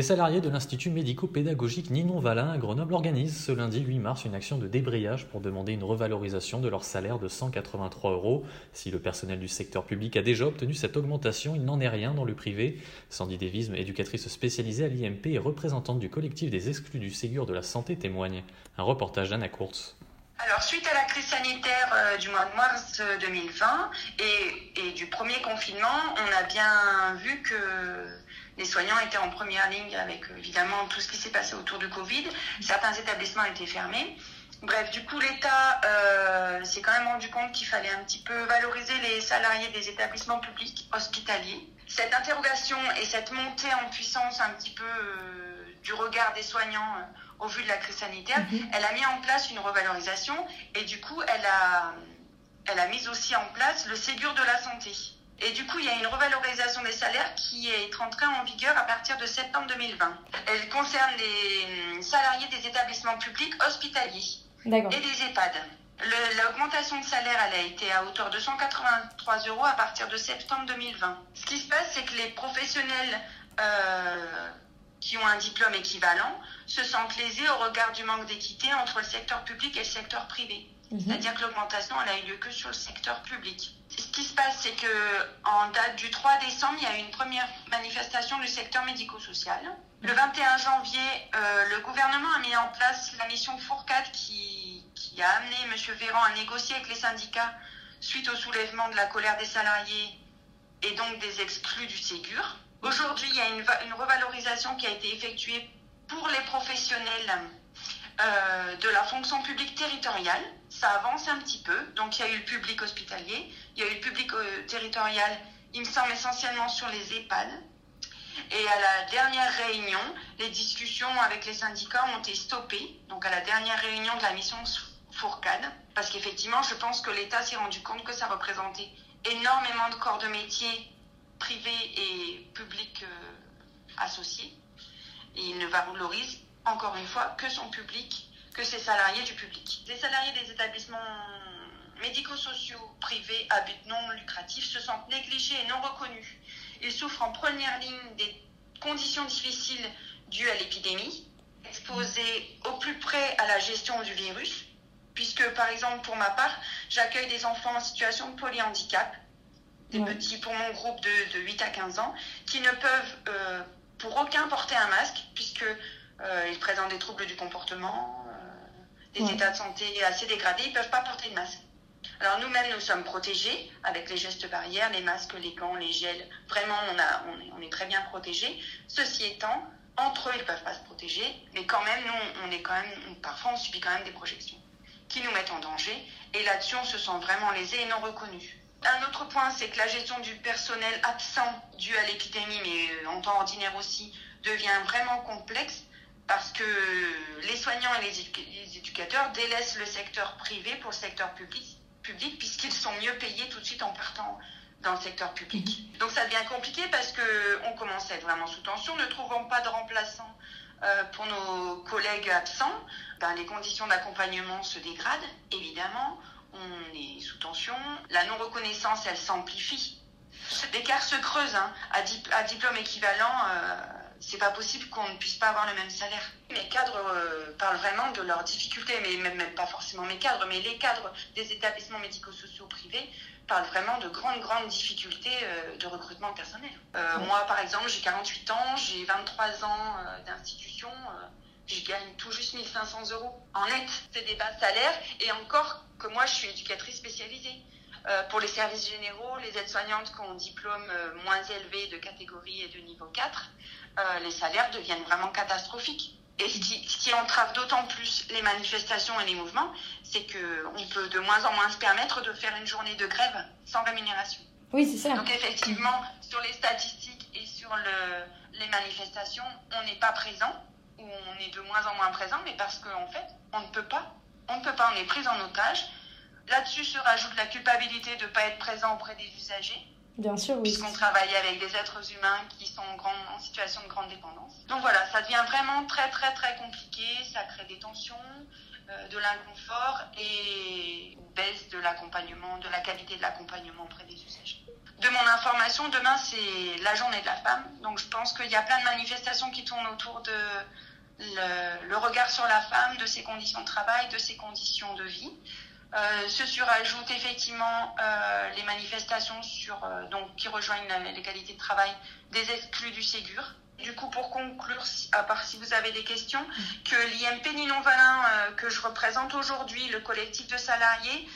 Les salariés de l'Institut médico-pédagogique Ninon Valin à Grenoble organisent ce lundi 8 mars une action de débrayage pour demander une revalorisation de leur salaire de 183 euros. Si le personnel du secteur public a déjà obtenu cette augmentation, il n'en est rien dans le privé. Sandy Devisme, éducatrice spécialisée à l'IMP et représentante du collectif des exclus du Ségur de la santé, témoigne. Un reportage d'Anna Kurtz. Alors, suite à la crise sanitaire euh, du mois de mars 2020 et, et, du premier confinement, on a bien vu que les soignants étaient en première ligne avec évidemment tout ce qui s'est passé autour du Covid. Certains établissements étaient fermés. Bref, du coup, l'État euh, s'est quand même rendu compte qu'il fallait un petit peu valoriser les salariés des établissements publics hospitaliers. Cette interrogation et cette montée en puissance un petit peu euh, du regard des soignants euh, au vu de la crise sanitaire, mm-hmm. elle a mis en place une revalorisation et du coup, elle a, elle a mis aussi en place le Ségur de la santé. Et du coup, il y a une revalorisation des salaires qui est entrée en vigueur à partir de septembre 2020. Elle concerne les salariés des établissements publics hospitaliers et des EHPAD. L'augmentation de salaire, elle a été à hauteur de 183 euros à partir de septembre 2020. Ce qui se passe, c'est que les professionnels euh, qui ont un diplôme équivalent se sentent lésés au regard du manque d'équité entre le secteur public et le secteur privé. Mhm. C'est-à-dire que l'augmentation, elle a eu lieu que sur le secteur public. Ce qui se passe, c'est que en date du 3 décembre, il y a eu une première manifestation du secteur médico-social. Le 21 janvier, euh, le gouvernement a mis en place la mission Fourcade qui, qui a amené M. Véran à négocier avec les syndicats suite au soulèvement de la colère des salariés et donc des exclus du Ségur. Aujourd'hui, il y a une, revalorisation qui a été effectuée pour les professionnels euh, de la fonction publique territoriale. Ça avance un petit peu. Donc, il y a eu le public hospitalier, il y a eu le public euh, territorial, il me semble essentiellement sur les EHPAD. Et à la dernière réunion, les discussions avec les syndicats ont été stoppées. Donc, à la dernière réunion de la mission Fourcade, parce qu'effectivement, je pense que l'État s'est rendu compte que ça représentait énormément de corps de métier privés et publics euh, associés. Il ne valorise encore une fois que son public, que ses salariés du public. Les salariés des établissements médico-sociaux privés à but non lucratif se sentent négligés et non reconnus. Ils souffrent en première ligne des conditions difficiles dues à l'épidémie, exposés au plus près à la gestion du virus, puisque par exemple pour ma part, j'accueille des enfants en situation de polyhandicap, des petits pour mon groupe de, de, 8 à 15 ans, qui ne peuvent euh, pour aucun porter un masque, puisque euh, ils présentent des troubles du comportement, euh, des états de santé assez dégradés, ils ne peuvent pas porter de masque. Alors nous-mêmes, nous sommes protégés avec les gestes barrières, les masques, les gants, les gels. Vraiment, on, a, on, est, on est très bien protégés. Ceci étant, entre eux, ils ne peuvent pas se protéger, mais quand même, nous, on est quand même, parfois, on subit quand même des projections qui nous mettent en danger. Et là-dessus, on se sent vraiment lésés et non reconnus. Un autre point, c'est que la gestion du personnel absent dû à l'épidémie, mais en temps ordinaire aussi, devient vraiment complexe parce que les soignants et les éducateurs délaissent le secteur privé pour le secteur public, public puisqu'ils sont mieux payés tout de suite en partant dans le secteur public. Mhm. Donc ça devient compliqué parce qu'on commence à être vraiment sous tension, ne trouvant pas de remplaçants euh, pour nos collègues absents, ben, les conditions d'accompagnement se dégradent, évidemment, on est sous tension, la non-reconnaissance, elle s'amplifie. L'écart se creuse, hein. à, diplôme équivalent, euh, c'est pas possible qu'on ne puisse pas avoir le même salaire. Mes cadres euh, parlent vraiment de leurs difficultés, mais même, pas forcément mes cadres, mais les cadres des établissements médico-sociaux privés parlent vraiment de grandes, grandes difficultés euh, de recrutement personnel. Moi, par exemple, j'ai 48 ans, j'ai 23 ans d'institution, je gagne tout juste 1500 euros en net. C'est des bas salaires, et encore que moi, je suis éducatrice spécialisée. pour les services généraux, les aides-soignantes qui ont un diplôme moins élevé de catégorie et de niveau 4, euh, les salaires deviennent vraiment catastrophiques. Et ce qui, ce qui entrave d'autant plus les manifestations et les mouvements, c'est qu'on peut de moins en moins se permettre de faire une journée de grève sans rémunération. Oui, c'est ça. Donc effectivement, sur les statistiques et sur le, les manifestations, on n'est pas présent, ou on est de moins en moins présent, mais parce qu'en fait, on ne peut pas. On ne peut pas, on est pris en otage. Là-dessus se rajoute la culpabilité de ne pas être présent auprès des usagers. Bien sûr, oui. Puisqu'on travaille avec des êtres humains qui sont en, grande, en situation de grande dépendance. Donc voilà, ça devient vraiment très très très compliqué, ça crée des tensions, euh, de l'inconfort et une baisse de l'accompagnement, de la qualité de l'accompagnement auprès des usagers. De mon information, demain c'est la journée de la femme, donc je pense qu'il y a plein de manifestations qui tournent autour de le, regard sur la femme, de ses conditions de travail, de ses conditions de vie. Euh, se surajoutent effectivement euh, les manifestations sur, euh, donc, qui rejoignent l'égalité de travail des exclus du Ségur. Du coup, pour conclure, à part si vous avez des questions, que l'IMP Ninon-Valin, euh, que je représente aujourd'hui, le collectif de salariés,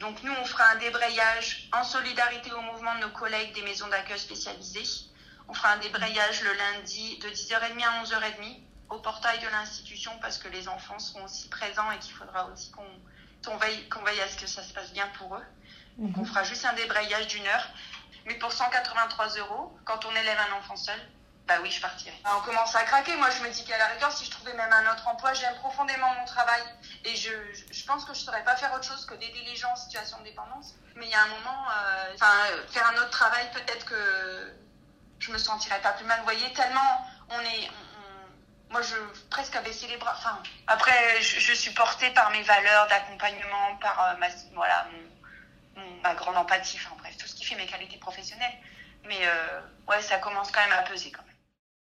donc nous, on fera un débrayage en solidarité au mouvement de nos collègues des maisons d'accueil spécialisées. On fera un débrayage le lundi de 10h30 à 11h30 au portail de l'institution parce que les enfants seront aussi présents et qu'il faudra aussi qu'on qu'on veille, qu'on veille à ce que ça se passe bien pour eux. Donc on fera juste un débrayage d'une heure. Mais pour 183 euros, quand on élève un enfant seul, bah oui, je partirai. On commence à craquer. Moi, je me dis qu'à la rigueur, si je trouvais même un autre emploi, j'aime profondément mon travail. Et je, je pense que je ne saurais pas faire autre chose que d'aider les gens en situation de dépendance. Mais il y a un moment, euh, enfin, faire un autre travail, peut-être que je me sentirais pas plus mal. Vous voyez, tellement on est, moi, je presque baisser les bras. Enfin, après, je, suis portée par mes valeurs d'accompagnement, par euh, ma, voilà, ma grande empathie. Enfin, bref, tout ce qui fait mes qualités professionnelles. Mais euh, ouais, ça commence quand même à peser quand même.